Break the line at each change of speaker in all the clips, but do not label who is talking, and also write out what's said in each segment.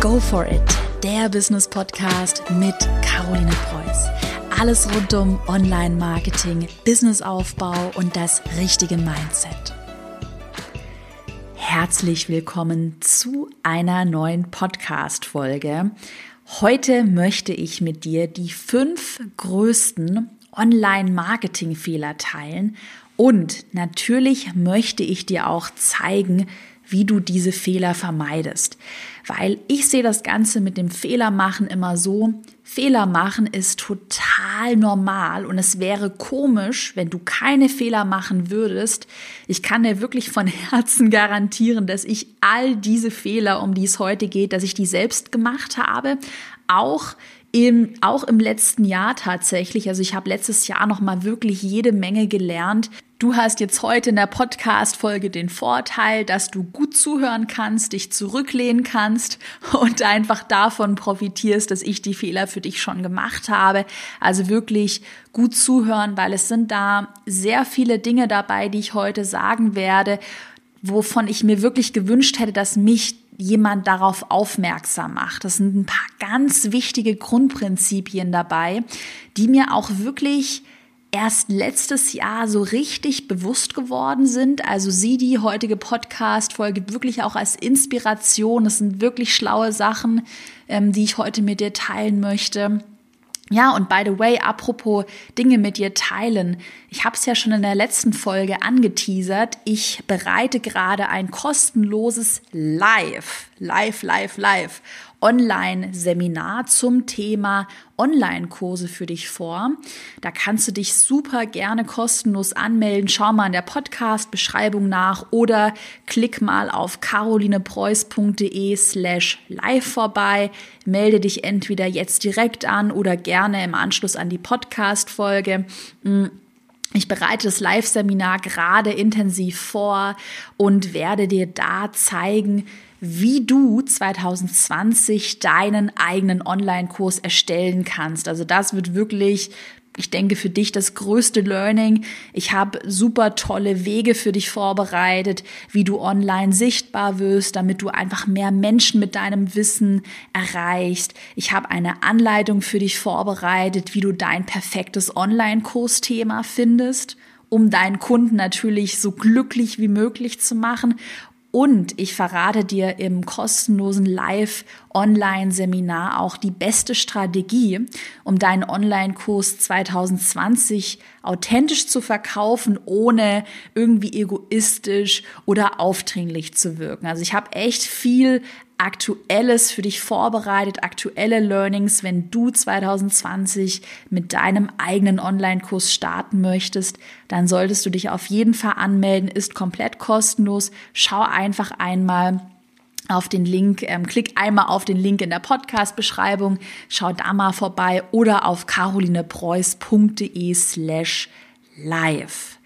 Go for it, der Business Podcast mit Caroline Preuß. Alles rund um Online-Marketing, Businessaufbau und das richtige Mindset. Herzlich willkommen zu einer neuen Podcast-Folge. Heute möchte ich mit dir die fünf größten Online-Marketing-Fehler teilen und natürlich möchte ich dir auch zeigen, wie du diese Fehler vermeidest. Weil ich sehe das Ganze mit dem Fehlermachen immer so, Fehler machen ist total normal und es wäre komisch, wenn du keine Fehler machen würdest. Ich kann dir wirklich von Herzen garantieren, dass ich all diese Fehler, um die es heute geht, dass ich die selbst gemacht habe, auch im, auch im letzten Jahr tatsächlich. Also ich habe letztes Jahr noch mal wirklich jede Menge gelernt. Du hast jetzt heute in der Podcast-Folge den Vorteil, dass du gut zuhören kannst, dich zurücklehnen kannst und einfach davon profitierst, dass ich die Fehler für dich schon gemacht habe. Also wirklich gut zuhören, weil es sind da sehr viele Dinge dabei, die ich heute sagen werde, wovon ich mir wirklich gewünscht hätte, dass mich jemand darauf aufmerksam macht. Das sind ein paar ganz wichtige Grundprinzipien dabei, die mir auch wirklich erst letztes Jahr so richtig bewusst geworden sind. Also sieh die heutige Podcast-Folge wirklich auch als Inspiration. Das sind wirklich schlaue Sachen, ähm, die ich heute mit dir teilen möchte. Ja, und by the way, apropos Dinge mit dir teilen. Ich habe es ja schon in der letzten Folge angeteasert. Ich bereite gerade ein kostenloses Live, Live, Live, Live Online-Seminar zum Thema Online-Kurse für dich vor. Da kannst du dich super gerne kostenlos anmelden. Schau mal in der Podcast-Beschreibung nach oder klick mal auf carolinepreuß.de slash live vorbei. Melde dich entweder jetzt direkt an oder gerne im Anschluss an die Podcast-Folge. Hm, ich bereite das Live-Seminar gerade intensiv vor und werde dir da zeigen, wie du 2020 deinen eigenen Online-Kurs erstellen kannst. Also das wird wirklich ich denke, für dich das größte Learning. Ich habe super tolle Wege für dich vorbereitet, wie du online sichtbar wirst, damit du einfach mehr Menschen mit deinem Wissen erreichst. Ich habe eine Anleitung für dich vorbereitet, wie du dein perfektes Online-Kursthema findest um deinen Kunden natürlich so glücklich wie möglich zu machen. Und ich verrate dir im kostenlosen Live-Online-Seminar auch die beste Strategie, um deinen Online-Kurs 2020 authentisch zu verkaufen, ohne irgendwie egoistisch oder aufdringlich zu wirken. Also ich habe echt viel Aktuelles für dich vorbereitet, aktuelle Learnings, wenn du 2020 mit deinem eigenen Online-Kurs starten möchtest, dann solltest du dich auf jeden Fall anmelden, ist komplett kostenlos. Schau einfach einmal auf den Link, ähm, klick einmal auf den Link in der Podcast-Beschreibung, schau da mal vorbei oder auf carolinepreuß.de slash live.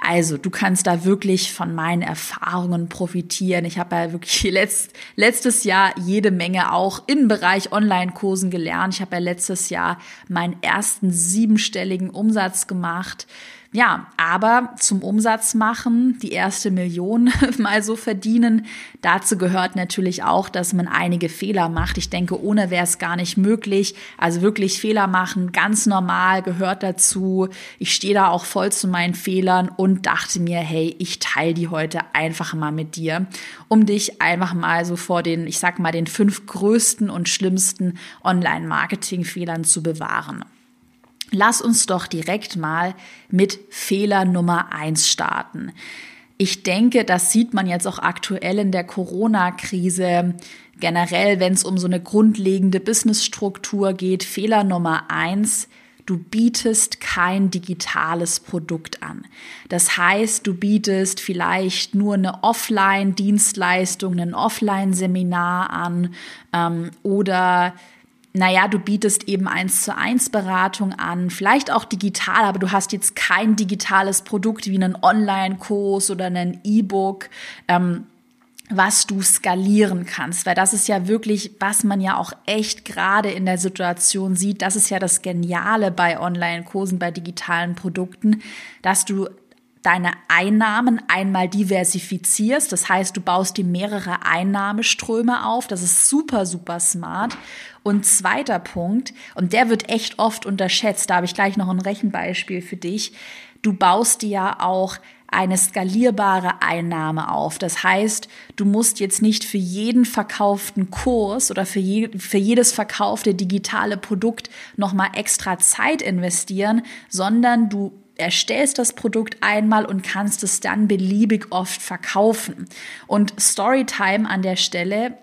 Also du kannst da wirklich von meinen Erfahrungen profitieren. Ich habe ja wirklich letzt, letztes Jahr jede Menge auch im Bereich Online-Kursen gelernt. Ich habe ja letztes Jahr meinen ersten siebenstelligen Umsatz gemacht. Ja, aber zum Umsatz machen, die erste Million mal so verdienen, dazu gehört natürlich auch, dass man einige Fehler macht. Ich denke, ohne wäre es gar nicht möglich. Also wirklich Fehler machen, ganz normal, gehört dazu. Ich stehe da auch voll zu meinen Fehlern und dachte mir, hey, ich teile die heute einfach mal mit dir, um dich einfach mal so vor den, ich sag mal, den fünf größten und schlimmsten Online-Marketing-Fehlern zu bewahren. Lass uns doch direkt mal mit Fehler Nummer eins starten. Ich denke, das sieht man jetzt auch aktuell in der Corona-Krise. Generell, wenn es um so eine grundlegende Businessstruktur geht, Fehler Nummer eins, du bietest kein digitales Produkt an. Das heißt, du bietest vielleicht nur eine Offline-Dienstleistung, ein Offline-Seminar an ähm, oder naja, du bietest eben eins zu eins Beratung an, vielleicht auch digital, aber du hast jetzt kein digitales Produkt wie einen Online-Kurs oder einen E-Book, ähm, was du skalieren kannst, weil das ist ja wirklich, was man ja auch echt gerade in der Situation sieht, das ist ja das Geniale bei Online-Kursen, bei digitalen Produkten, dass du deine Einnahmen einmal diversifizierst. Das heißt, du baust dir mehrere Einnahmeströme auf. Das ist super, super smart. Und zweiter Punkt, und der wird echt oft unterschätzt, da habe ich gleich noch ein Rechenbeispiel für dich. Du baust dir ja auch eine skalierbare Einnahme auf. Das heißt, du musst jetzt nicht für jeden verkauften Kurs oder für, je, für jedes verkaufte digitale Produkt nochmal extra Zeit investieren, sondern du erstellst das Produkt einmal und kannst es dann beliebig oft verkaufen. Und Storytime an der Stelle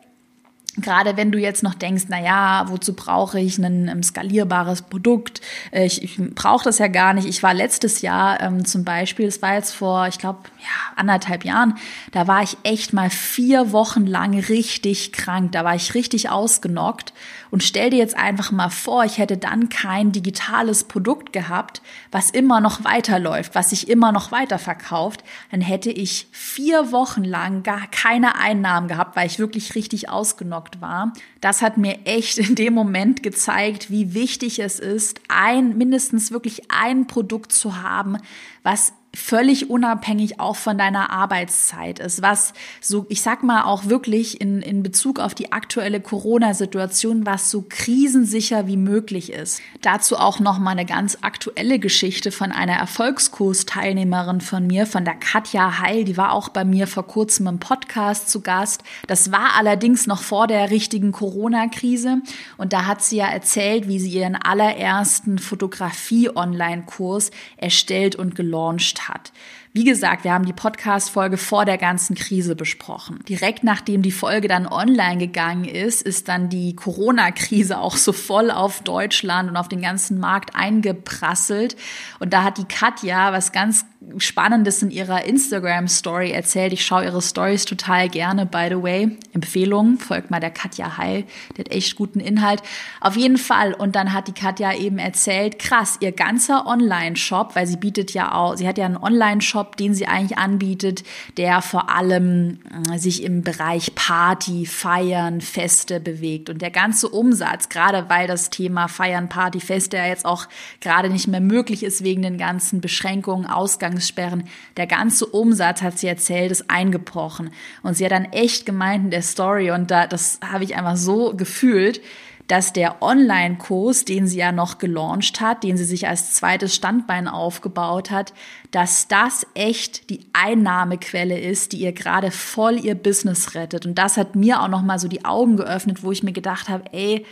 Gerade wenn du jetzt noch denkst, na ja, wozu brauche ich ein, skalierbares Produkt? Ich, ich brauche das ja gar nicht. Ich war letztes Jahr ähm, zum Beispiel, es war jetzt vor, ich glaube, ja, anderthalb Jahren, da war ich echt mal vier Wochen lang richtig krank. Da war ich richtig ausgenockt. Und stell dir jetzt einfach mal vor, ich hätte dann kein digitales Produkt gehabt, was immer noch weiterläuft, was sich immer noch weiterverkauft. Dann hätte ich vier Wochen lang gar keine Einnahmen gehabt, weil ich wirklich richtig ausgenockt war, das hat mir echt in dem Moment gezeigt, wie wichtig es ist, ein, mindestens wirklich ein Produkt zu haben, was völlig unabhängig auch von deiner Arbeitszeit ist, was so, ich sag mal auch wirklich in, in Bezug auf die aktuelle Corona-Situation, was so krisensicher wie möglich ist. Dazu auch noch mal eine ganz aktuelle Geschichte von einer Erfolgskursteilnehmerin von mir, von der Katja Heil, die war auch bei mir vor kurzem im Podcast zu Gast. Das war allerdings noch vor der richtigen Corona-Krise und da hat sie ja erzählt, wie sie ihren allerersten Fotografie-Online-Kurs erstellt und gelauncht hat. Wie gesagt, wir haben die Podcast-Folge vor der ganzen Krise besprochen. Direkt nachdem die Folge dann online gegangen ist, ist dann die Corona-Krise auch so voll auf Deutschland und auf den ganzen Markt eingeprasselt. Und da hat die Katja was ganz Spannendes in ihrer Instagram-Story erzählt. Ich schaue ihre Stories total gerne, by the way. Empfehlung, folgt mal der Katja Heil, die hat echt guten Inhalt. Auf jeden Fall. Und dann hat die Katja eben erzählt, krass, ihr ganzer Online-Shop, weil sie bietet ja auch, sie hat ja einen Online-Shop, den sie eigentlich anbietet, der vor allem äh, sich im Bereich Party, Feiern, Feste bewegt. Und der ganze Umsatz, gerade weil das Thema Feiern, Party, Feste ja jetzt auch gerade nicht mehr möglich ist wegen den ganzen Beschränkungen, Ausgangs Ausgangssperren, der ganze Umsatz, hat sie erzählt, ist eingebrochen. Und sie hat dann echt gemeint in der Story, und da, das habe ich einfach so gefühlt, dass der Online-Kurs, den sie ja noch gelauncht hat, den sie sich als zweites Standbein aufgebaut hat, dass das echt die Einnahmequelle ist, die ihr gerade voll ihr Business rettet. Und das hat mir auch noch mal so die Augen geöffnet, wo ich mir gedacht habe, ey,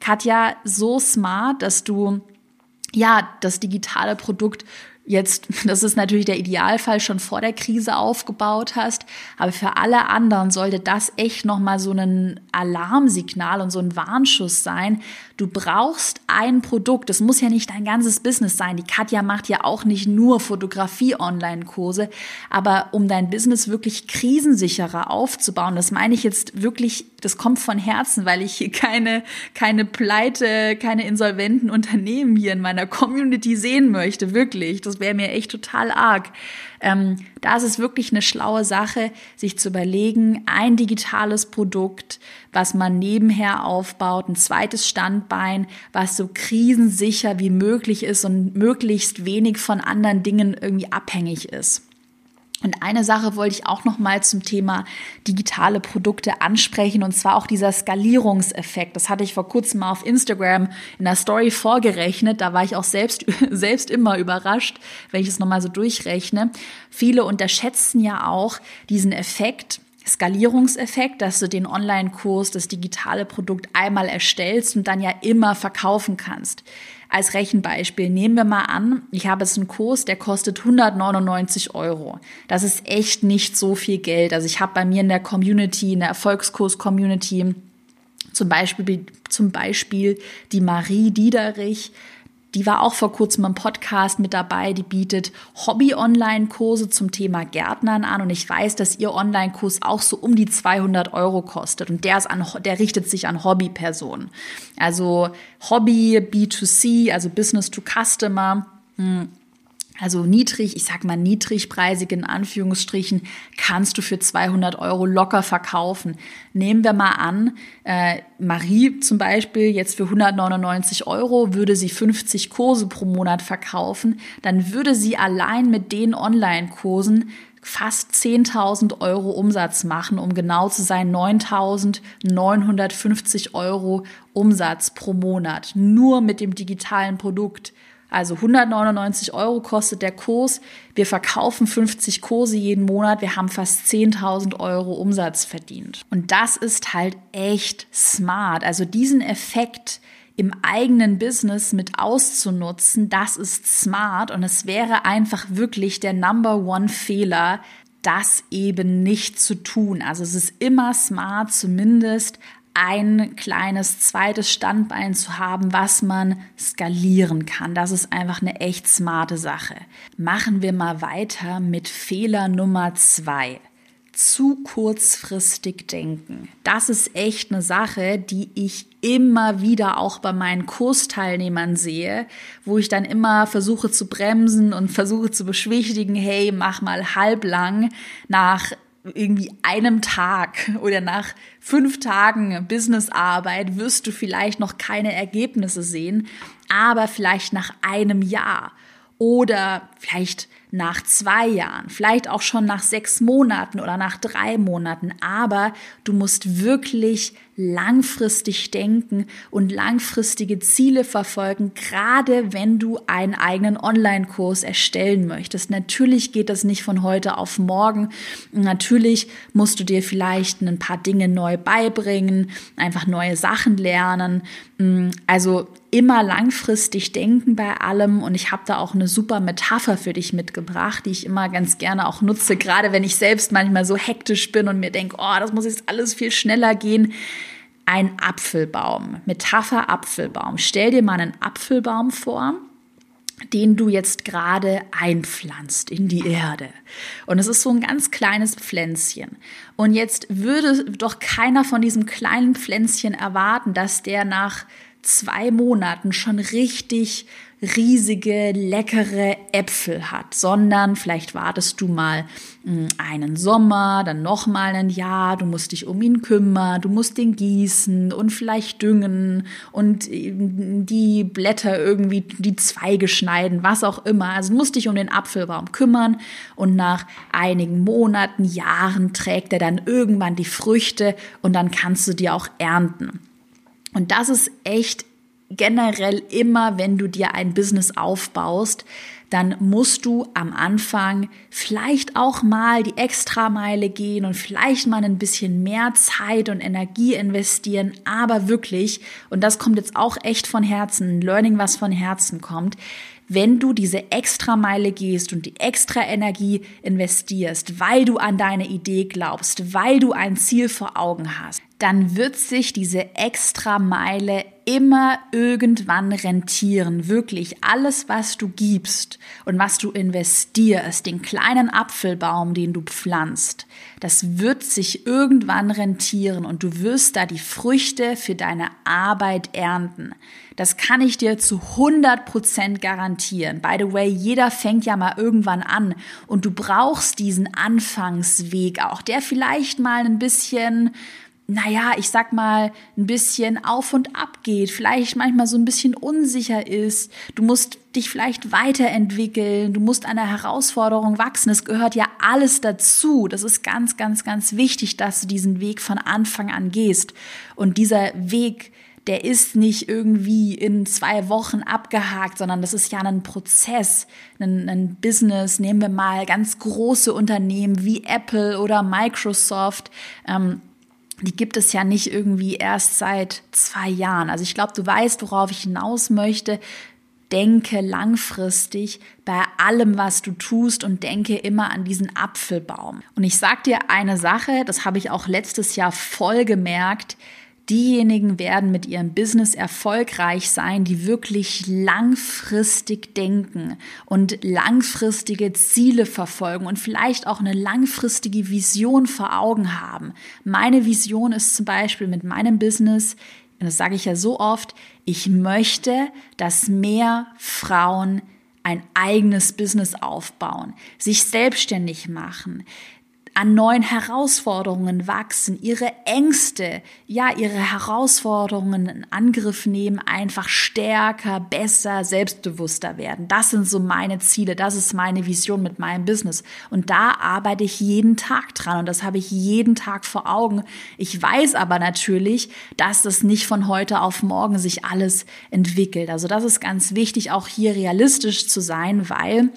Katja, so smart, dass du ja das digitale Produkt jetzt, das ist natürlich der Idealfall, schon vor der Krise aufgebaut hast. Aber für alle anderen sollte das echt nochmal so ein Alarmsignal und so ein Warnschuss sein. Du brauchst ein Produkt. Das muss ja nicht dein ganzes Business sein. Die Katja macht ja auch nicht nur Fotografie-Online-Kurse. Aber um dein Business wirklich krisensicherer aufzubauen, das meine ich jetzt wirklich, das kommt von Herzen, weil ich hier keine, keine pleite, keine insolventen Unternehmen hier in meiner Community sehen möchte. Wirklich. Das das wäre mir echt total arg. Ähm, da ist es wirklich eine schlaue Sache, sich zu überlegen, ein digitales Produkt, was man nebenher aufbaut, ein zweites Standbein, was so krisensicher wie möglich ist und möglichst wenig von anderen Dingen irgendwie abhängig ist. Und eine Sache wollte ich auch noch mal zum Thema digitale Produkte ansprechen und zwar auch dieser Skalierungseffekt. Das hatte ich vor kurzem mal auf Instagram in der Story vorgerechnet. Da war ich auch selbst selbst immer überrascht, wenn ich es noch mal so durchrechne. Viele unterschätzen ja auch diesen Effekt, Skalierungseffekt, dass du den Online-Kurs, das digitale Produkt einmal erstellst und dann ja immer verkaufen kannst. Als Rechenbeispiel nehmen wir mal an, ich habe jetzt einen Kurs, der kostet 199 Euro. Das ist echt nicht so viel Geld. Also ich habe bei mir in der Community, in der Erfolgskurs-Community zum Beispiel, zum Beispiel die Marie Diederich, die war auch vor kurzem im Podcast mit dabei. Die bietet Hobby-Online-Kurse zum Thema Gärtnern an. Und ich weiß, dass ihr Online-Kurs auch so um die 200 Euro kostet. Und der, ist an, der richtet sich an Hobby-Personen. Also Hobby, B2C, also Business to Customer. Hm also niedrig, ich sag mal niedrigpreisig in Anführungsstrichen, kannst du für 200 Euro locker verkaufen. Nehmen wir mal an, äh, Marie zum Beispiel jetzt für 199 Euro würde sie 50 Kurse pro Monat verkaufen, dann würde sie allein mit den Online-Kursen fast 10.000 Euro Umsatz machen, um genau zu sein 9.950 Euro Umsatz pro Monat, nur mit dem digitalen Produkt. Also 199 Euro kostet der Kurs. Wir verkaufen 50 Kurse jeden Monat. Wir haben fast 10.000 Euro Umsatz verdient. Und das ist halt echt smart. Also diesen Effekt im eigenen Business mit auszunutzen, das ist smart. Und es wäre einfach wirklich der Number One Fehler, das eben nicht zu tun. Also es ist immer smart, zumindest ein kleines zweites Standbein zu haben, was man skalieren kann. Das ist einfach eine echt smarte Sache. Machen wir mal weiter mit Fehler Nummer zwei. Zu kurzfristig denken. Das ist echt eine Sache, die ich immer wieder auch bei meinen Kursteilnehmern sehe, wo ich dann immer versuche zu bremsen und versuche zu beschwichtigen, hey, mach mal halblang nach irgendwie einem Tag oder nach fünf Tagen Businessarbeit wirst du vielleicht noch keine Ergebnisse sehen, aber vielleicht nach einem Jahr oder vielleicht nach zwei Jahren, vielleicht auch schon nach sechs Monaten oder nach drei Monaten. Aber du musst wirklich langfristig denken und langfristige Ziele verfolgen, gerade wenn du einen eigenen Online-Kurs erstellen möchtest. Natürlich geht das nicht von heute auf morgen. Natürlich musst du dir vielleicht ein paar Dinge neu beibringen, einfach neue Sachen lernen. Also immer langfristig denken bei allem und ich habe da auch eine super Metapher für dich mitgebracht, die ich immer ganz gerne auch nutze, gerade wenn ich selbst manchmal so hektisch bin und mir denke, oh, das muss jetzt alles viel schneller gehen. Ein Apfelbaum, Metapher Apfelbaum. Stell dir mal einen Apfelbaum vor, den du jetzt gerade einpflanzt in die Erde. Und es ist so ein ganz kleines Pflänzchen. Und jetzt würde doch keiner von diesem kleinen Pflänzchen erwarten, dass der nach zwei Monaten schon richtig riesige, leckere Äpfel hat, sondern vielleicht wartest du mal hm, einen Sommer, dann noch mal ein Jahr, du musst dich um ihn kümmern, du musst den gießen und vielleicht düngen und hm, die Blätter irgendwie, die Zweige schneiden, was auch immer. Also du musst dich um den Apfelbaum kümmern und nach einigen Monaten, Jahren trägt er dann irgendwann die Früchte und dann kannst du die auch ernten. Und das ist echt generell immer, wenn du dir ein Business aufbaust, dann musst du am Anfang vielleicht auch mal die Extrameile gehen und vielleicht mal ein bisschen mehr Zeit und Energie investieren, aber wirklich, und das kommt jetzt auch echt von Herzen, Learning, was von Herzen kommt, wenn du diese Extrameile gehst und die extra Energie investierst, weil du an deine Idee glaubst, weil du ein Ziel vor Augen hast, dann wird sich diese Extrameile immer irgendwann rentieren. Wirklich alles, was du gibst und was du investierst, den kleinen Apfelbaum, den du pflanzt, das wird sich irgendwann rentieren und du wirst da die Früchte für deine Arbeit ernten. Das kann ich dir zu 100 Prozent garantieren. By the way, jeder fängt ja mal irgendwann an und du brauchst diesen Anfangsweg auch, der vielleicht mal ein bisschen naja, ich sag mal, ein bisschen auf und ab geht, vielleicht manchmal so ein bisschen unsicher ist. Du musst dich vielleicht weiterentwickeln, du musst der Herausforderung wachsen. Es gehört ja alles dazu. Das ist ganz, ganz, ganz wichtig, dass du diesen Weg von Anfang an gehst. Und dieser Weg, der ist nicht irgendwie in zwei Wochen abgehakt, sondern das ist ja ein Prozess, ein, ein, Business. Nehmen wir mal ganz große Unternehmen wie Apple oder Microsoft. Die gibt es ja nicht irgendwie erst seit zwei Jahren. Also ich glaube, du weißt, worauf ich hinaus möchte. Denke langfristig bei allem, was du tust und denke immer an diesen Apfelbaum. Und ich sag dir eine Sache, das habe ich auch letztes Jahr voll gemerkt. Diejenigen werden mit ihrem Business erfolgreich sein, die wirklich langfristig denken und langfristige Ziele verfolgen und vielleicht auch eine langfristige Vision vor Augen haben. Meine Vision ist zum Beispiel mit meinem Business, und das sage ich ja so oft, ich möchte, dass mehr Frauen ein eigenes Business aufbauen, sich selbstständig machen, an neuen Herausforderungen wachsen, ihre Ängste, ja, ihre Herausforderungen in Angriff nehmen, einfach stärker, besser, selbstbewusster werden. Das sind so meine Ziele, das ist meine Vision mit meinem Business. Und da arbeite ich jeden Tag dran und das habe ich jeden Tag vor Augen. Ich weiß aber natürlich, dass das nicht von heute auf morgen sich alles entwickelt. Also das ist ganz wichtig, auch hier realistisch zu sein, weil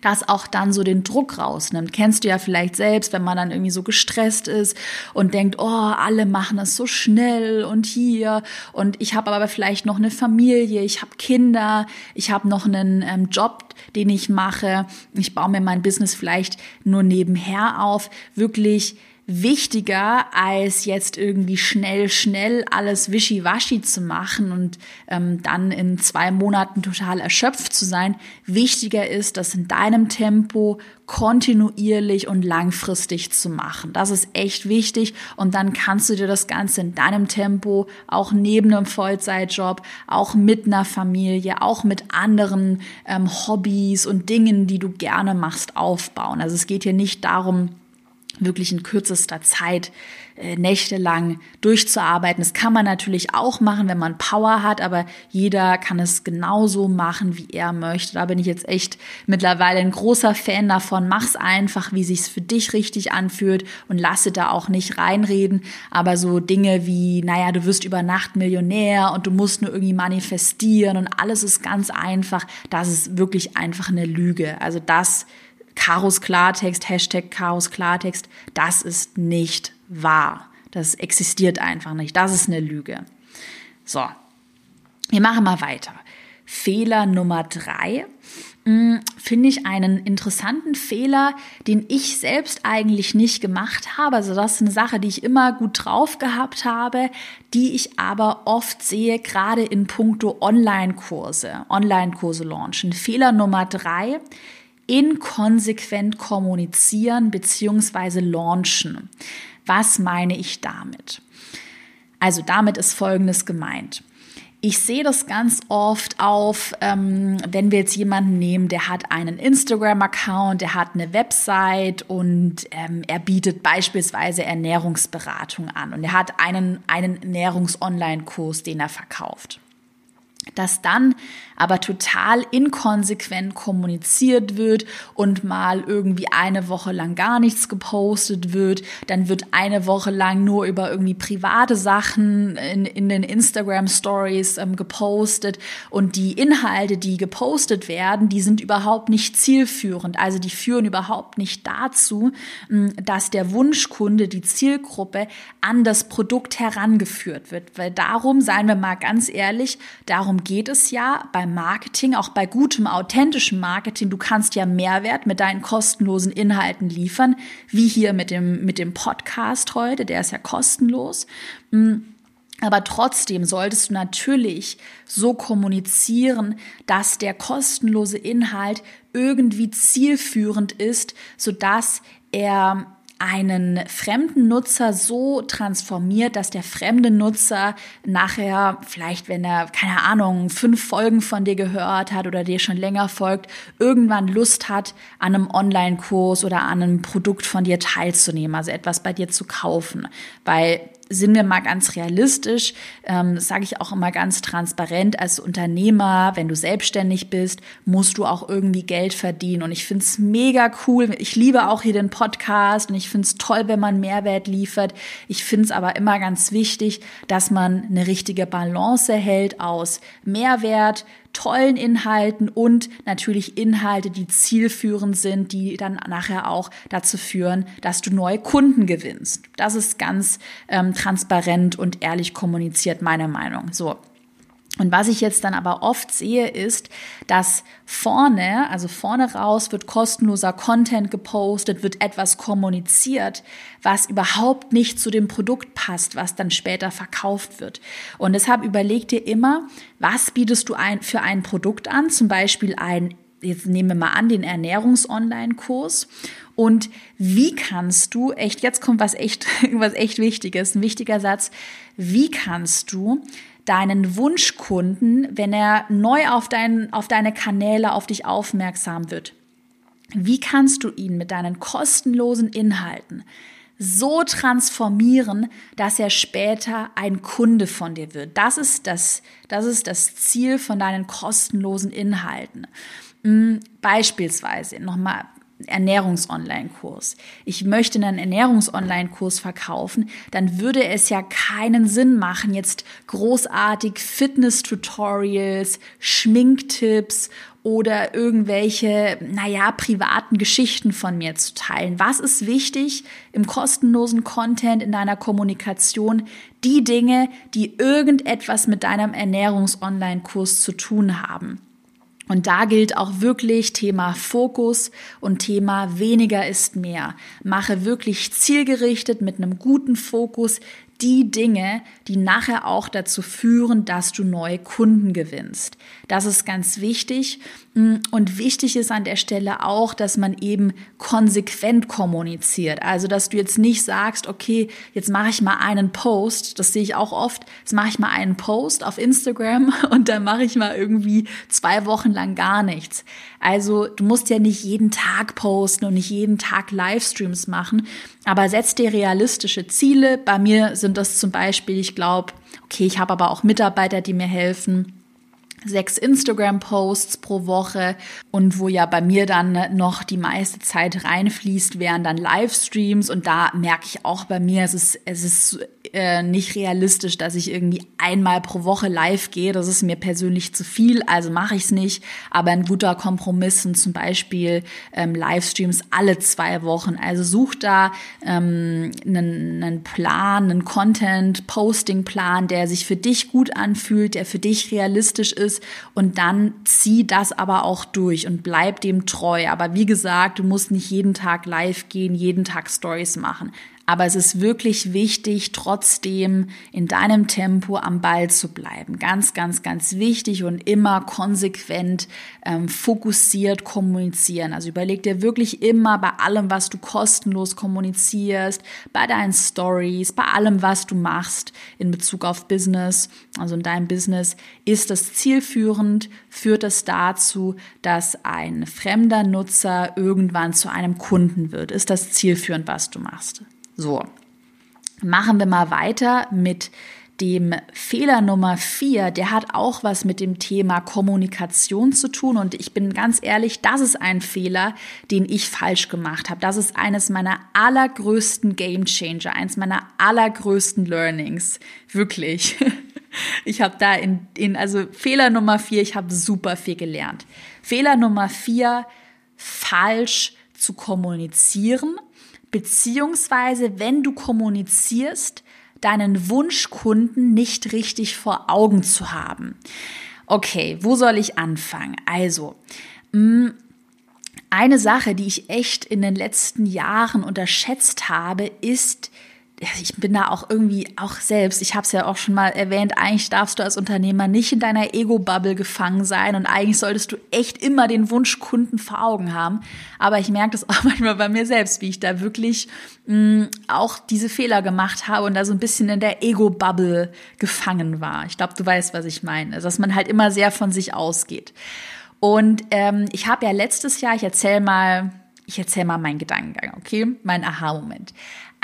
das auch dann so den Druck rausnimmt. Kennst du ja vielleicht selbst, wenn man dann irgendwie so gestresst ist und denkt, oh, alle machen es so schnell und hier. Und ich habe aber vielleicht noch eine Familie, ich habe Kinder, ich habe noch einen ähm, Job, den ich mache, ich baue mir mein Business vielleicht nur nebenher auf, wirklich wichtiger, als jetzt irgendwie schnell, schnell alles wischiwaschi zu machen und ähm, dann in zwei Monaten total erschöpft zu sein. Wichtiger ist, das in deinem Tempo kontinuierlich und langfristig zu machen. Das ist echt wichtig und dann kannst du dir das Ganze in deinem Tempo, auch neben einem Vollzeitjob, auch mit einer Familie, auch mit anderen ähm, Hobbys und Dingen, die du gerne machst, aufbauen. Also es geht hier nicht darum, wirklich in kürzester Zeit äh, nächtelang durchzuarbeiten. Das kann man natürlich auch machen, wenn man Power hat, aber jeder kann es genauso machen, wie er möchte. Da bin ich jetzt echt mittlerweile ein großer Fan davon. Mach's einfach, wie sich's für dich richtig anfühlt und lasse da auch nicht reinreden. Aber so Dinge wie, naja, du wirst über Nacht Millionär und du musst nur irgendwie manifestieren und alles ist ganz einfach. Das ist wirklich einfach eine Lüge. Also das Karos Klartext, Hashtag Karos Klartext, das ist nicht wahr. Das existiert einfach nicht. Das ist eine Lüge. So, wir machen mal weiter. Fehler Nummer drei hm, finde ich einen interessanten Fehler, den ich selbst eigentlich nicht gemacht habe. Also das ist eine Sache, die ich immer gut drauf gehabt habe, die ich aber oft sehe, gerade in puncto Online-Kurse, Online-Kurse launchen. Fehler Nummer drei inkonsequent kommunizieren bzw. launchen. Was meine ich damit? Also damit ist Folgendes gemeint. Ich sehe das ganz oft auf, ähm, wenn wir jetzt jemanden nehmen, der hat einen Instagram-Account, der hat eine Website und ähm, er bietet beispielsweise Ernährungsberatung an und er hat einen, einen Ernährungs-Online-Kurs, den er verkauft dass dann aber total inkonsequent kommuniziert wird und mal irgendwie eine Woche lang gar nichts gepostet wird, dann wird eine Woche lang nur über irgendwie private Sachen in, in den Instagram Stories ähm, gepostet. Und die Inhalte, die gepostet werden, die sind überhaupt nicht zielführend, also die führen überhaupt nicht dazu, ähm, dass der Wunschkunde, die Zielgruppe an das Produkt herangeführt wird, weil darum, seien wir mal ganz ehrlich, darum geht es ja beim Marketing, auch bei gutem, authentischem Marketing. Du kannst ja Mehrwert mit deinen kostenlosen Inhalten liefern, wie hier mit dem, mit dem Podcast heute, der ist ja kostenlos. Mm, aber trotzdem solltest du natürlich so kommunizieren, dass der kostenlose Inhalt irgendwie zielführend ist, sodass er einen fremden Nutzer so transformiert, dass der fremde Nutzer nachher, vielleicht wenn er, keine Ahnung, fünf Folgen von dir gehört hat oder dir schon länger folgt, irgendwann Lust hat, an einem Online-Kurs oder an einem Produkt von dir teilzunehmen, also etwas bei dir zu kaufen. Weil sind wir mal ganz realistisch, ähm, sage ich auch immer ganz transparent, als Unternehmer, wenn du selbstständig bist, musst du auch irgendwie Geld verdienen. Und ich finde es mega cool. Ich liebe auch hier den Podcast und ich finde es toll, wenn man Mehrwert liefert. Ich finde es aber immer ganz wichtig, dass man eine richtige Balance erhält aus Mehrwert, tollen Inhalten und natürlich Inhalte, die zielführend sind, die dann nachher auch dazu führen, dass du neue Kunden gewinnst. Das ist ganz ähm, transparent und ehrlich kommuniziert, meine Meinung. So. Und was ich jetzt dann aber oft sehe, ist, dass vorne, also vorne raus wird kostenloser Content gepostet, wird etwas kommuniziert, was überhaupt nicht zu dem Produkt passt, was dann später verkauft wird. Und deshalb überleg dir immer, was bietest du ein, für ein Produkt an? Zum Beispiel ein jetzt nehmen wir mal an, den Ernährungs-Online-Kurs. Und wie kannst du, echt, jetzt kommt was echt, was echt Wichtiges, ein wichtiger Satz. Wie kannst du deinen Wunschkunden, wenn er neu auf, dein, auf deine Kanäle, auf dich aufmerksam wird, wie kannst du ihn mit deinen kostenlosen Inhalten so transformieren, dass er später ein Kunde von dir wird. Das ist das, das ist das Ziel von deinen kostenlosen Inhalten. Hm, beispielsweise nochmal Ernährungs-Online-Kurs. Ich möchte einen Ernährungs-Online-Kurs verkaufen, dann würde es ja keinen Sinn machen, jetzt großartig Fitness-Tutorials, Schminktipps oder irgendwelche, naja, privaten Geschichten von mir zu teilen. Was ist wichtig im kostenlosen Content, in deiner Kommunikation? Die Dinge, die irgendetwas mit deinem Ernährungs-Online-Kurs zu tun haben. Und da gilt auch wirklich Thema Fokus und Thema weniger ist mehr. Mache wirklich zielgerichtet mit einem guten Fokus die Dinge, die nachher auch dazu führen, dass du neue Kunden gewinnst. Das ist ganz wichtig. Und wichtig ist an der Stelle auch, dass man eben konsequent kommuniziert. Also, dass du jetzt nicht sagst, okay, jetzt mache ich mal einen Post, das sehe ich auch oft, jetzt mache ich mal einen Post auf Instagram und dann mache ich mal irgendwie zwei Wochen lang gar nichts. Also, du musst ja nicht jeden Tag posten und nicht jeden Tag Livestreams machen, aber setz dir realistische Ziele. Bei mir sind das zum Beispiel, ich glaube, okay, ich habe aber auch Mitarbeiter, die mir helfen sechs Instagram-Posts pro Woche und wo ja bei mir dann noch die meiste Zeit reinfließt, wären dann Livestreams und da merke ich auch bei mir, es ist, es ist äh, nicht realistisch, dass ich irgendwie einmal pro Woche live gehe. Das ist mir persönlich zu viel, also mache ich es nicht. Aber ein guter Kompromiss sind zum Beispiel ähm, Livestreams alle zwei Wochen. Also such da ähm, einen, einen Plan, einen Content-Posting-Plan, der sich für dich gut anfühlt, der für dich realistisch ist und dann zieh das aber auch durch und bleib dem treu. Aber wie gesagt, du musst nicht jeden Tag live gehen, jeden Tag Stories machen. Aber es ist wirklich wichtig, trotzdem in deinem Tempo am Ball zu bleiben. Ganz, ganz, ganz wichtig und immer konsequent ähm, fokussiert kommunizieren. Also überleg dir wirklich immer bei allem, was du kostenlos kommunizierst, bei deinen Stories, bei allem, was du machst in Bezug auf Business, also in deinem Business, ist das zielführend, führt es dazu, dass ein fremder Nutzer irgendwann zu einem Kunden wird. Ist das zielführend, was du machst? So, machen wir mal weiter mit dem Fehler Nummer vier, der hat auch was mit dem Thema Kommunikation zu tun. Und ich bin ganz ehrlich, das ist ein Fehler, den ich falsch gemacht habe. Das ist eines meiner allergrößten Game Changer, eines meiner allergrößten Learnings. Wirklich. Ich habe da in, in, also Fehler Nummer vier, ich habe super viel gelernt. Fehler Nummer vier, falsch zu kommunizieren beziehungsweise wenn du kommunizierst, deinen Wunschkunden nicht richtig vor Augen zu haben. Okay, wo soll ich anfangen? Also, mm, eine Sache, die ich echt in den letzten Jahren unterschätzt habe, ist ich bin da auch irgendwie auch selbst, ich habe es ja auch schon mal erwähnt, eigentlich darfst du als Unternehmer nicht in deiner Ego-Bubble gefangen sein und eigentlich solltest du echt immer den Wunschkunden vor Augen haben. Aber ich merke das auch manchmal bei mir selbst, wie ich da wirklich mh, mm, auch diese Fehler gemacht habe und da so ein bisschen in der Ego-Bubble gefangen war. Ich glaube, du weißt, was ich meine. Also, dass man halt immer sehr von sich ausgeht. Und ähm, ich habe ja letztes Jahr, ich erzähle mal, ich erzähle mal meinen Gedankengang, okay? Mein Aha-Moment.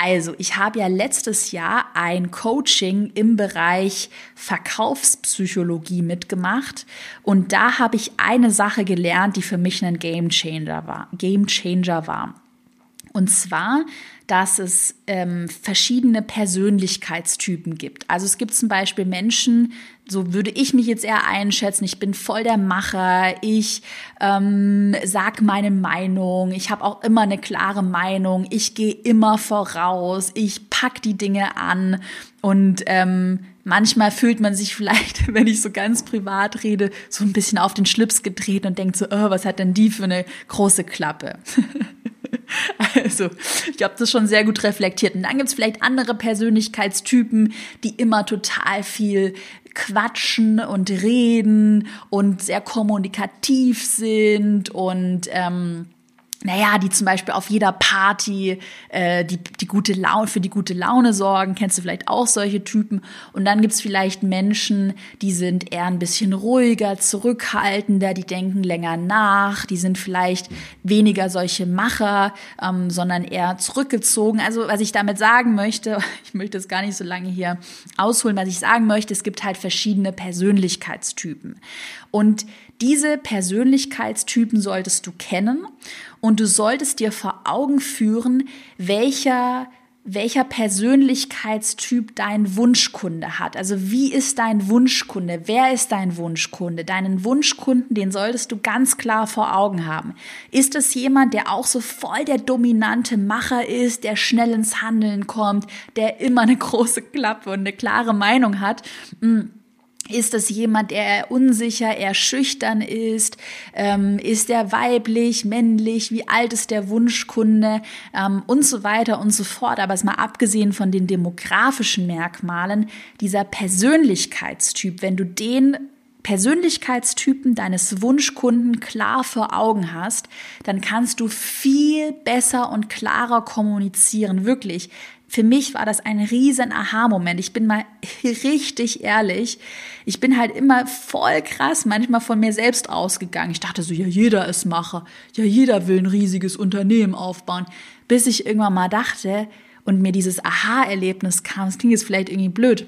Also, ich habe ja letztes Jahr ein Coaching im Bereich Verkaufspsychologie mitgemacht und da habe ich eine Sache gelernt, die für mich ein Game Changer war. Game Changer war. Und zwar, dass es ähm, verschiedene Persönlichkeitstypen gibt. Also es gibt zum Beispiel Menschen, so würde ich mich jetzt eher einschätzen, ich bin voll der Macher, ich ähm, sag meine Meinung, ich habe auch immer eine klare Meinung, ich gehe immer voraus, ich pack die Dinge an. Und ähm, manchmal fühlt man sich vielleicht, wenn ich so ganz privat rede, so ein bisschen auf den Schlips gedreht und denkt so, oh, was hat denn die für eine große Klappe? Also, ich habe das schon sehr gut reflektiert. Und dann gibt es vielleicht andere Persönlichkeitstypen, die immer total viel quatschen und reden und sehr kommunikativ sind und ähm, naja, die zum Beispiel auf jeder Party äh, die, die gute Laune, für die gute Laune sorgen. Kennst du vielleicht auch solche Typen? Und dann gibt's vielleicht Menschen, die sind eher ein bisschen ruhiger, zurückhaltender, die denken länger nach, die sind vielleicht weniger solche Macher, ähm, sondern eher zurückgezogen. Also was ich damit sagen möchte, ich möchte es gar nicht so lange hier ausholen, was ich sagen möchte, es gibt halt verschiedene Persönlichkeitstypen. Und diese Persönlichkeitstypen solltest du kennen und du solltest dir vor Augen führen, welcher welcher Persönlichkeitstyp dein Wunschkunde hat. Also wie ist dein Wunschkunde? Wer ist dein Wunschkunde? Deinen Wunschkunden, den solltest du ganz klar vor Augen haben. Ist es jemand, der auch so voll der dominante Macher ist, der schnell ins Handeln kommt, der immer eine große Klappe und eine klare Meinung hat? Hm ist es jemand, der eher unsicher, eher schüchtern ist? Ähm, ist er weiblich, männlich? Wie alt ist der Wunschkunde? Ähm, und so weiter und so fort. Aber es mal abgesehen von den demografischen Merkmalen, dieser Persönlichkeitstyp, wenn du den Persönlichkeitstypen deines Wunschkunden klar vor Augen hast, dann kannst du viel besser und klarer kommunizieren. Wirklich für mich war das ein riesen Aha-Moment. Ich bin mal richtig ehrlich. Ich bin halt immer voll krass manchmal von mir selbst ausgegangen. Ich dachte so, ja, jeder ist Macher. Ja, jeder will ein riesiges Unternehmen aufbauen. Bis ich irgendwann mal dachte und mir dieses Aha-Erlebnis kam. Es klingt jetzt vielleicht irgendwie blöd.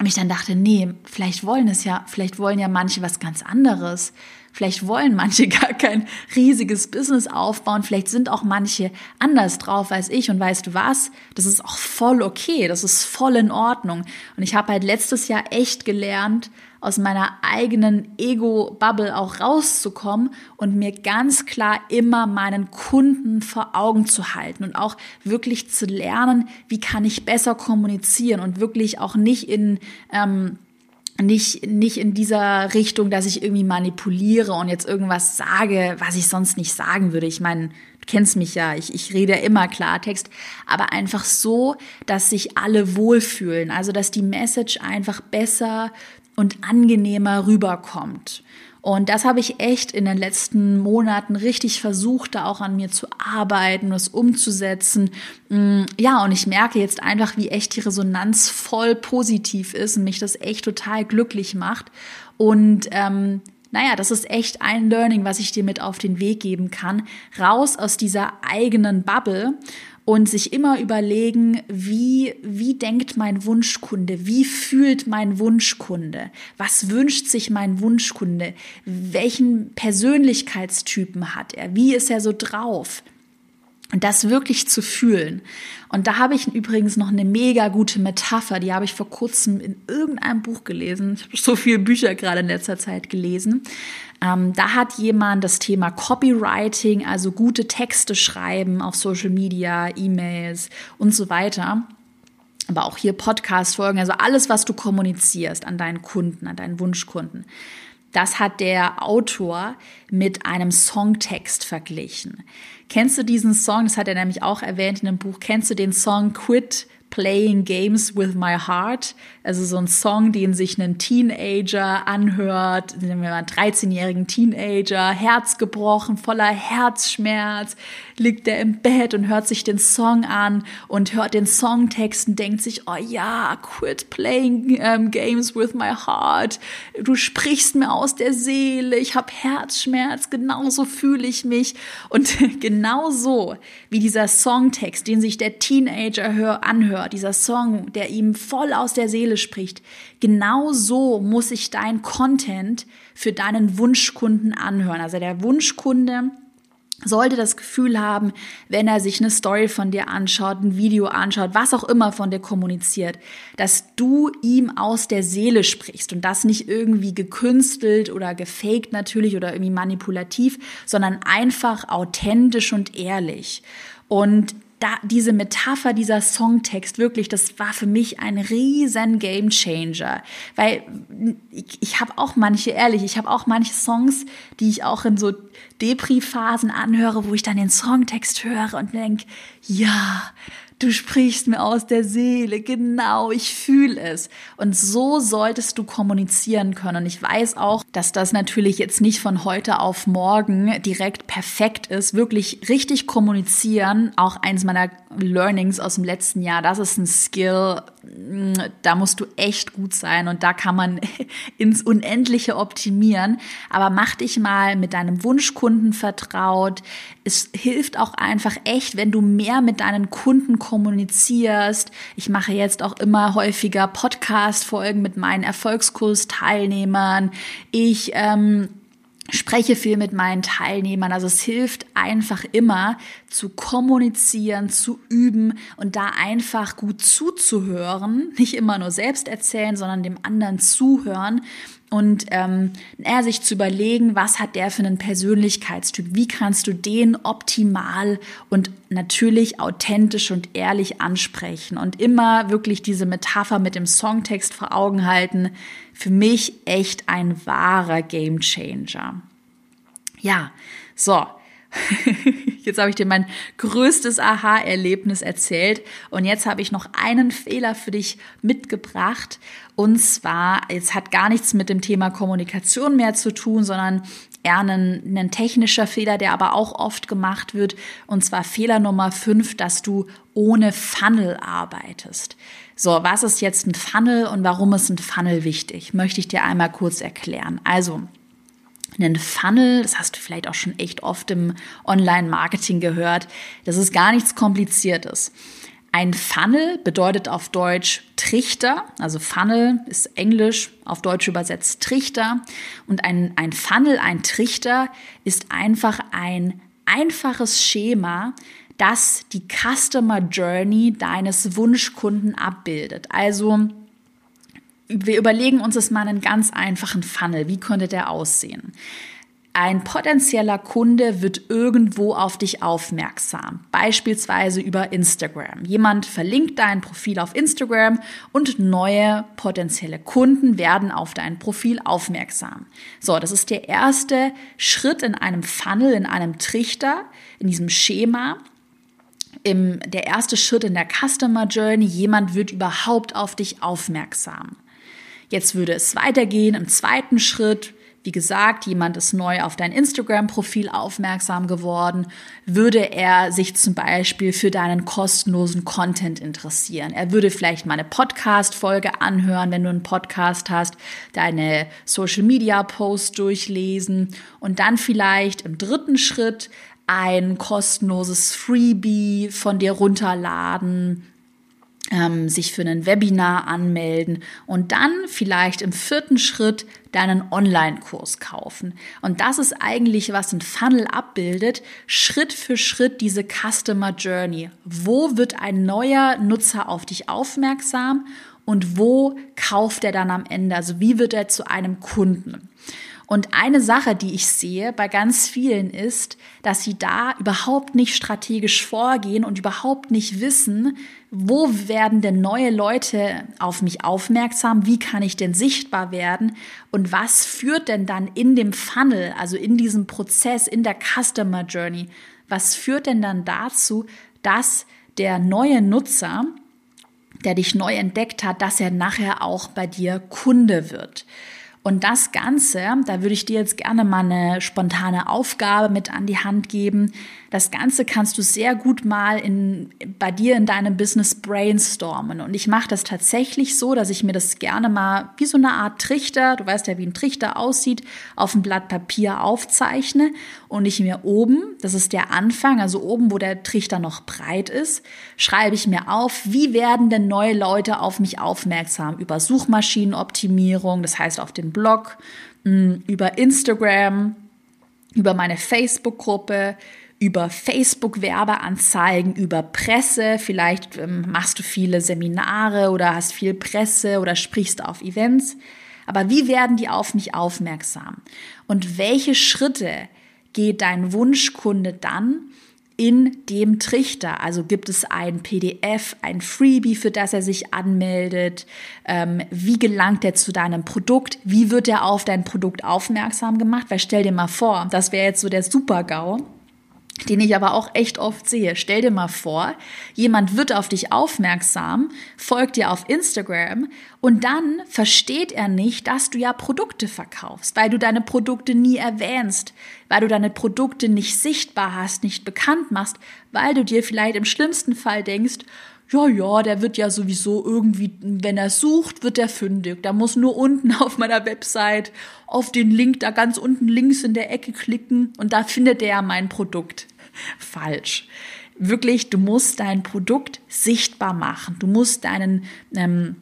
Und ich dann dachte, nee, vielleicht wollen es ja, vielleicht wollen ja manche was ganz anderes. Vielleicht wollen manche gar kein riesiges Business aufbauen. Vielleicht sind auch manche anders drauf als ich. Und weißt du was? Das ist auch voll okay. Das ist voll in Ordnung. Und ich habe halt letztes Jahr echt gelernt, aus meiner eigenen Ego-Bubble auch rauszukommen und mir ganz klar immer meinen Kunden vor Augen zu halten und auch wirklich zu lernen, wie kann ich besser kommunizieren und wirklich auch nicht in ähm, nicht, nicht in dieser Richtung, dass ich irgendwie manipuliere und jetzt irgendwas sage, was ich sonst nicht sagen würde. Ich meine, du kennst mich ja, ich, ich rede immer Klartext, aber einfach so, dass sich alle wohlfühlen. Also, dass die Message einfach besser und angenehmer rüberkommt. Und das habe ich echt in den letzten Monaten richtig versucht, da auch an mir zu arbeiten, das umzusetzen. Mm, ja, und ich merke jetzt einfach, wie echt die Resonanz voll positiv ist und mich das echt total glücklich macht. Und ähm, naja, das ist echt ein Learning, was ich dir mit auf den Weg geben kann. Raus aus dieser eigenen Bubble und sich immer überlegen, wie, wie denkt mein Wunschkunde, wie fühlt mein Wunschkunde, was wünscht sich mein Wunschkunde, welchen Persönlichkeitstypen hat er, wie ist er so drauf. Und das wirklich zu fühlen. Und da habe ich übrigens noch eine mega gute Metapher, die habe ich vor kurzem in irgendeinem Buch gelesen. Ich habe so viele Bücher gerade in letzter Zeit gelesen. Ähm, da hat jemand das Thema Copywriting, also gute Texte schreiben auf Social Media, E-Mails und so weiter. Aber auch hier Podcast-Folgen, also alles, was du kommunizierst an deinen Kunden, an deinen Wunschkunden. Das hat der Autor mit einem Songtext verglichen. Kennst du diesen Song? Das hat er nämlich auch erwähnt in dem Buch. Kennst du den Song Quit Playing Games with My Heart. Also so ein Song, den sich ein Teenager anhört, nehmen wir mal einen 13-jährigen Teenager, Herz gebrochen, voller Herzschmerz, liegt er im Bett und hört sich den Song an und hört den Songtext und denkt sich, oh ja, quit playing um, games with my heart. Du sprichst mir aus der Seele, ich habe Herzschmerz, genauso fühle ich mich. Und genauso wie dieser Songtext, den sich der Teenager hör, anhört, dieser Song, der ihm voll aus der Seele spricht, genau so muss sich dein Content für deinen Wunschkunden anhören. Also der Wunschkunde sollte das Gefühl haben, wenn er sich eine Story von dir anschaut, ein Video anschaut, was auch immer von dir kommuniziert, dass du ihm aus der Seele sprichst und das nicht irgendwie gekünstelt oder gefaked natürlich oder irgendwie manipulativ, sondern einfach authentisch und ehrlich. Und da diese Metapher, dieser Songtext, wirklich, das war für mich ein riesen Gamechanger, weil ich, ich habe auch manche, ehrlich, ich habe auch manche Songs, die ich auch in so Depri-Phasen anhöre, wo ich dann den Songtext höre und denke, ja, du sprichst mir aus der Seele, genau, ich fühle es. Und so solltest du kommunizieren können. Und ich weiß auch, dass das natürlich jetzt nicht von heute auf morgen direkt perfekt ist. Wirklich richtig kommunizieren, auch eins meiner Learnings aus dem letzten Jahr, das ist ein Skill, da musst du echt gut sein und da kann man ins Unendliche optimieren. Aber mach dich mal mit deinem Wunschkunden vertraut. Es hilft auch einfach echt, wenn du mehr mit deinen Kunden kommunizierst. Ich mache jetzt auch immer häufiger Podcast-Folgen mit meinen Erfolgskurs-Teilnehmern. Ich ähm, spreche viel mit meinen Teilnehmern. Also es hilft einfach immer zu kommunizieren, zu üben und da einfach gut zuzuhören. Nicht immer nur selbst erzählen, sondern dem anderen zuhören und ähm, er sich zu überlegen, was hat der für einen Persönlichkeitstyp, wie kannst du den optimal und natürlich authentisch und ehrlich ansprechen? Und immer wirklich diese Metapher mit dem Songtext vor Augen halten, für mich echt ein wahrer Gamechanger. Ja, so, Jetzt habe ich dir mein größtes Aha-Erlebnis erzählt und jetzt habe ich noch einen Fehler für dich mitgebracht und zwar, jetzt hat gar nichts mit dem Thema Kommunikation mehr zu tun, sondern eher ein, ein technischer Fehler, der aber auch oft gemacht wird und zwar Fehler Nummer fünf, dass du ohne Funnel arbeitest. So, was ist jetzt ein Funnel und warum ist ein Funnel wichtig? Möchte ich dir einmal kurz erklären. Also, einen Funnel, das hast du vielleicht auch schon echt oft im Online-Marketing gehört, das ist gar nichts Kompliziertes. Ein Funnel bedeutet auf Deutsch Trichter, also Funnel ist Englisch, auf Deutsch übersetzt Trichter. Und ein, ein Funnel, ein Trichter ist einfach ein einfaches Schema, das die Customer Journey deines Wunschkunden abbildet. Also wir überlegen uns jetzt mal einen ganz einfachen Funnel. Wie könnte der aussehen? Ein potenzieller Kunde wird irgendwo auf dich aufmerksam, beispielsweise über Instagram. Jemand verlinkt dein Profil auf Instagram und neue potenzielle Kunden werden auf dein Profil aufmerksam. So, das ist der erste Schritt in einem Funnel, in einem Trichter, in diesem Schema. Im, der erste Schritt in der Customer Journey, jemand wird überhaupt auf dich aufmerksam. Jetzt würde es weitergehen im zweiten Schritt. Wie gesagt, jemand ist neu auf dein Instagram-Profil aufmerksam geworden. Würde er sich zum Beispiel für deinen kostenlosen Content interessieren? Er würde vielleicht mal eine Podcast-Folge anhören, wenn du einen Podcast hast, deine Social-Media-Posts durchlesen und dann vielleicht im dritten Schritt ein kostenloses Freebie von dir runterladen, ähm, sich für ein Webinar anmelden und dann vielleicht im vierten Schritt deinen Online-Kurs kaufen. Und das ist eigentlich, was ein Funnel abbildet, Schritt für Schritt diese Customer Journey. Wo wird ein neuer Nutzer auf dich aufmerksam und wo kauft er dann am Ende? Also wie wird er zu einem Kunden? Und eine Sache, die ich sehe bei ganz vielen ist, dass sie da überhaupt nicht strategisch vorgehen und überhaupt nicht wissen, wo werden denn neue Leute auf mich aufmerksam? Wie kann ich denn sichtbar werden? Und was führt denn dann in dem Funnel, also in diesem Prozess, in der Customer Journey, was führt denn dann dazu, dass der neue Nutzer, der dich neu entdeckt hat, dass er nachher auch bei dir Kunde wird? Und das Ganze, da würde ich dir jetzt gerne mal eine spontane Aufgabe mit an die Hand geben. Das Ganze kannst du sehr gut mal in, bei dir in deinem Business brainstormen. Und ich mache das tatsächlich so, dass ich mir das gerne mal wie so eine Art Trichter, du weißt ja, wie ein Trichter aussieht, auf ein Blatt Papier aufzeichne und ich mir oben, das ist der Anfang, also oben, wo der Trichter noch breit ist, schreibe ich mir auf, wie werden denn neue Leute auf mich aufmerksam über Suchmaschinenoptimierung, das heißt auf dem Blog, mm, über Instagram, über meine Facebook-Gruppe, über Facebook-Werbeanzeigen, über Presse. Vielleicht ähm, machst du viele Seminare oder hast viel Presse oder sprichst auf Events. Aber wie werden die auf mich aufmerksam? Und welche Schritte geht dein Wunschkunde dann in dem Trichter. Also gibt es ein PDF, ein Freebie, für das er sich anmeldet? Ähm, wie gelangt er zu deinem Produkt? Wie wird er auf dein Produkt aufmerksam gemacht? Weil stell dir mal vor, das wäre jetzt so der Super-GAU den ich aber auch echt oft sehe. Stell dir mal vor, jemand wird auf dich aufmerksam, folgt dir auf Instagram und dann versteht er nicht, dass du ja Produkte verkaufst, weil du deine Produkte nie erwähnst, weil du deine Produkte nicht sichtbar hast, nicht bekannt machst, weil du dir vielleicht im schlimmsten Fall denkst, ja, ja, der wird ja sowieso irgendwie, wenn er sucht, wird er fündig. Da muss nur unten auf meiner Website auf den Link da ganz unten links in der Ecke klicken und da findet er mein Produkt. Falsch. Wirklich, du musst dein Produkt sichtbar machen. Du musst deinen ähm,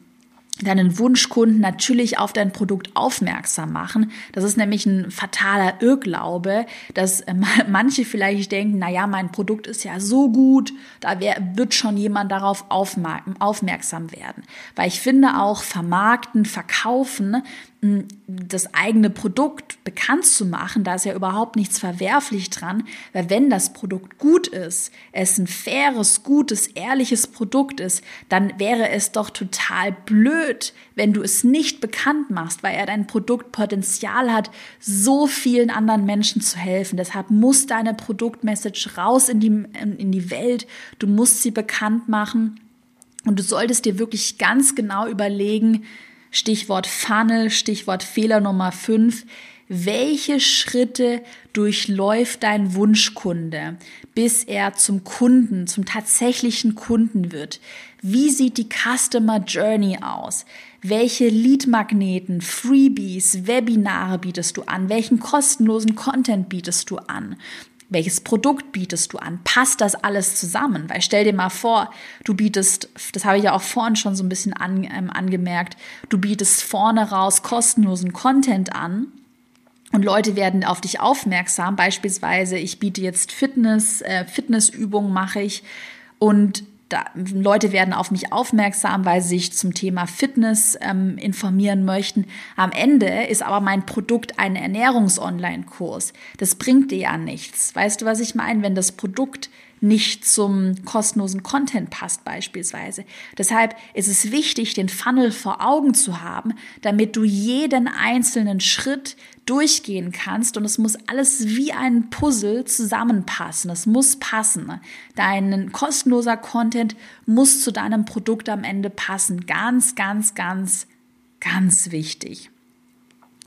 deinen Wunschkunden natürlich auf dein Produkt aufmerksam machen. Das ist nämlich ein fataler Irrglaube, dass äh, manche vielleicht denken, na ja, mein Produkt ist ja so gut, da wird schon jemand darauf aufmerksam werden. Weil ich finde auch vermarkten, verkaufen das eigene Produkt bekannt zu machen, da ist ja überhaupt nichts verwerflich dran, weil wenn das Produkt gut ist, es ein faires, gutes, ehrliches Produkt ist, dann wäre es doch total blöd, wenn du es nicht bekannt machst, weil er dein Produkt Potenzial hat, so vielen anderen Menschen zu helfen. Deshalb muss deine Produktmessage raus in die, in die Welt, du musst sie bekannt machen und du solltest dir wirklich ganz genau überlegen, Stichwort Funnel, Stichwort Fehler Nummer 5. Welche Schritte durchläuft dein Wunschkunde, bis er zum Kunden, zum tatsächlichen Kunden wird? Wie sieht die Customer Journey aus? Welche Leadmagneten, Freebies, Webinare bietest du an? Welchen kostenlosen Content bietest du an? Welches Produkt bietest du an? Passt das alles zusammen? Weil stell dir mal vor, du bietest, das habe ich ja auch vorhin schon so ein bisschen an, ähm, angemerkt, du bietest vorne raus kostenlosen Content an und Leute werden auf dich aufmerksam. Beispielsweise, ich biete jetzt Fitness, äh, Fitnessübungen mache ich und da, Leute werden auf mich aufmerksam, weil sie sich zum Thema Fitness ähm, informieren möchten. Am Ende ist aber mein Produkt ein Ernährungs-Online-Kurs. Das bringt dir ja nichts. Weißt du, was ich meine? Wenn das Produkt nicht zum kostenlosen Content passt beispielsweise. Deshalb ist es wichtig, den Funnel vor Augen zu haben, damit du jeden einzelnen Schritt durchgehen kannst und es muss alles wie ein Puzzle zusammenpassen. Es muss passen. Dein kostenloser Content muss zu deinem Produkt am Ende passen. Ganz, ganz, ganz, ganz wichtig.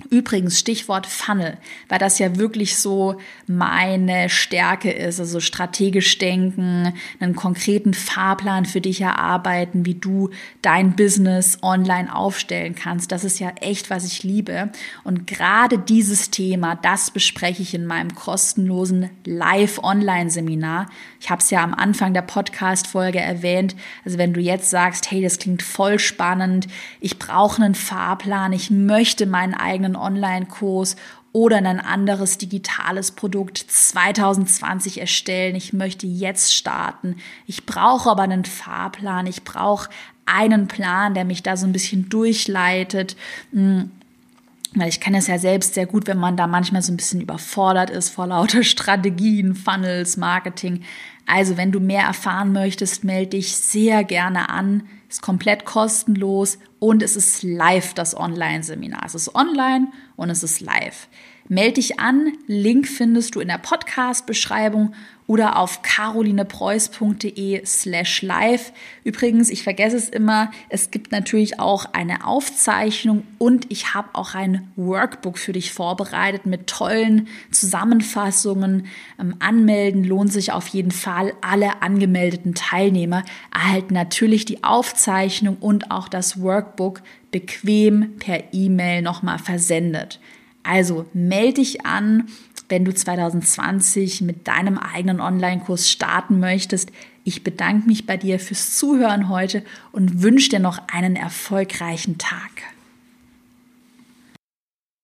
Übrigens, Stichwort Funnel, weil das ja wirklich so meine Stärke ist, also strategisch denken, einen konkreten Fahrplan für dich erarbeiten, wie du dein Business online aufstellen kannst. Das ist ja echt, was ich liebe. Und gerade dieses Thema, das bespreche ich in meinem kostenlosen Live-Online-Seminar. Ich habe es ja am Anfang der Podcast-Folge erwähnt. Also wenn du jetzt sagst, hey, das klingt voll spannend, ich brauche einen Fahrplan, ich möchte meinen eigenen einen Online-Kurs oder ein anderes digitales Produkt 2020 erstellen. Ich möchte jetzt starten. Ich brauche aber einen Fahrplan. Ich brauche einen Plan, der mich da so ein bisschen durchleitet. Hm, weil ich kenne es ja selbst sehr gut, wenn man da manchmal so ein bisschen überfordert ist vor lauter Strategien, Funnels, Marketing. Also, wenn du mehr erfahren möchtest, melde dich sehr gerne an ist komplett kostenlos und es ist live, das Online-Seminar. Es ist online und es ist live. Meld dich an, Link findest du in der Podcast-Beschreibung oder auf carolinepreuß.de slash live. Übrigens, ich vergesse es immer, es gibt natürlich auch eine Aufzeichnung und ich habe auch ein Workbook für dich vorbereitet mit tollen Zusammenfassungen. Ähm, anmelden lohnt sich auf jeden Fall. Alle angemeldeten Teilnehmer erhalten natürlich die Aufzeichnung und auch das Workbook bequem per E-Mail nochmal versendet. Also melde dich an wenn du 2020 mit deinem eigenen Online-Kurs starten möchtest. Ich bedanke mich bei dir fürs Zuhören heute und wünsche dir noch einen erfolgreichen Tag.